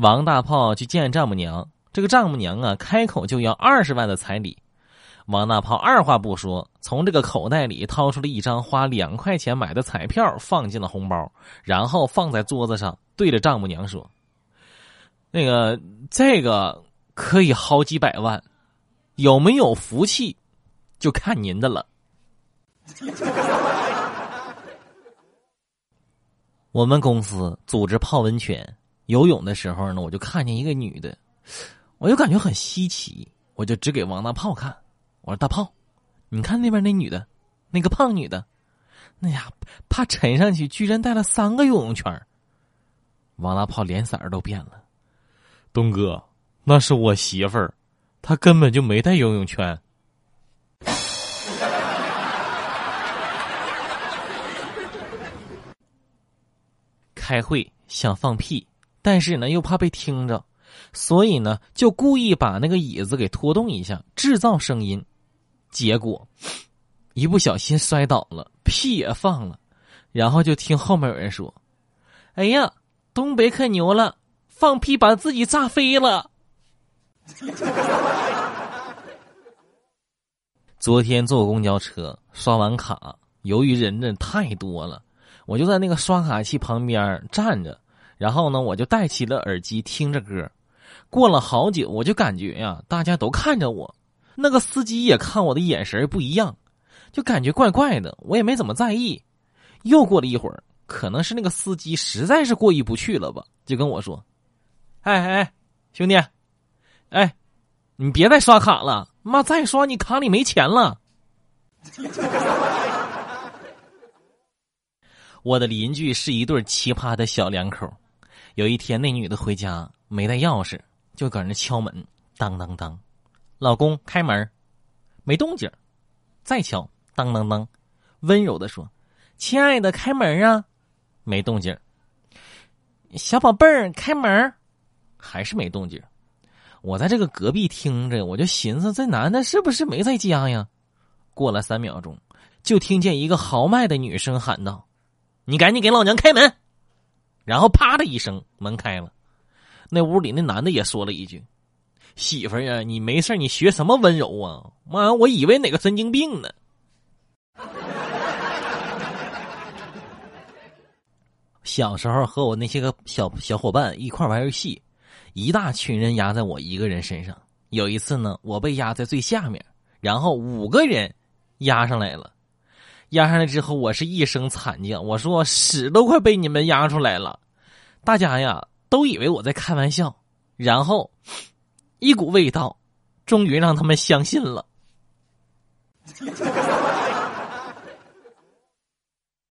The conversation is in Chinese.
王大炮去见丈母娘，这个丈母娘啊，开口就要二十万的彩礼。王大炮二话不说，从这个口袋里掏出了一张花两块钱买的彩票，放进了红包，然后放在桌子上，对着丈母娘说：“那个，这个可以好几百万，有没有福气，就看您的了。”我们公司组织泡温泉游泳的时候呢，我就看见一个女的，我就感觉很稀奇，我就指给王大炮看。我说大炮，你看那边那女的，那个胖女的，那呀怕沉上去，居然带了三个游泳圈。王大炮脸色都变了。东哥，那是我媳妇儿，她根本就没带游泳圈。开会想放屁，但是呢又怕被听着，所以呢就故意把那个椅子给拖动一下，制造声音。结果，一不小心摔倒了，屁也放了，然后就听后面有人说：“哎呀，东北可牛了，放屁把自己炸飞了。”昨天坐公交车刷完卡，由于人人太多了，我就在那个刷卡器旁边站着，然后呢，我就戴起了耳机听着歌。过了好久，我就感觉呀，大家都看着我。那个司机也看我的眼神不一样，就感觉怪怪的，我也没怎么在意。又过了一会儿，可能是那个司机实在是过意不去了吧，就跟我说：“哎哎，兄弟，哎，你别再刷卡了，妈再刷你卡里没钱了。”我的邻居是一对奇葩的小两口。有一天，那女的回家没带钥匙，就搁那敲门，当当当。老公开门，没动静再敲，当当当，温柔的说：“亲爱的，开门啊！”没动静小宝贝儿，开门，还是没动静我在这个隔壁听着，我就寻思这男的是不是没在家呀？过了三秒钟，就听见一个豪迈的女生喊道：“你赶紧给老娘开门！”然后啪的一声，门开了。那屋里那男的也说了一句。媳妇呀，你没事你学什么温柔啊？妈，我以为哪个神经病呢。小时候和我那些个小小伙伴一块玩游戏，一大群人压在我一个人身上。有一次呢，我被压在最下面，然后五个人压上来了。压上来之后，我是一声惨叫，我说屎都快被你们压出来了。大家呀都以为我在开玩笑，然后。一股味道，终于让他们相信了。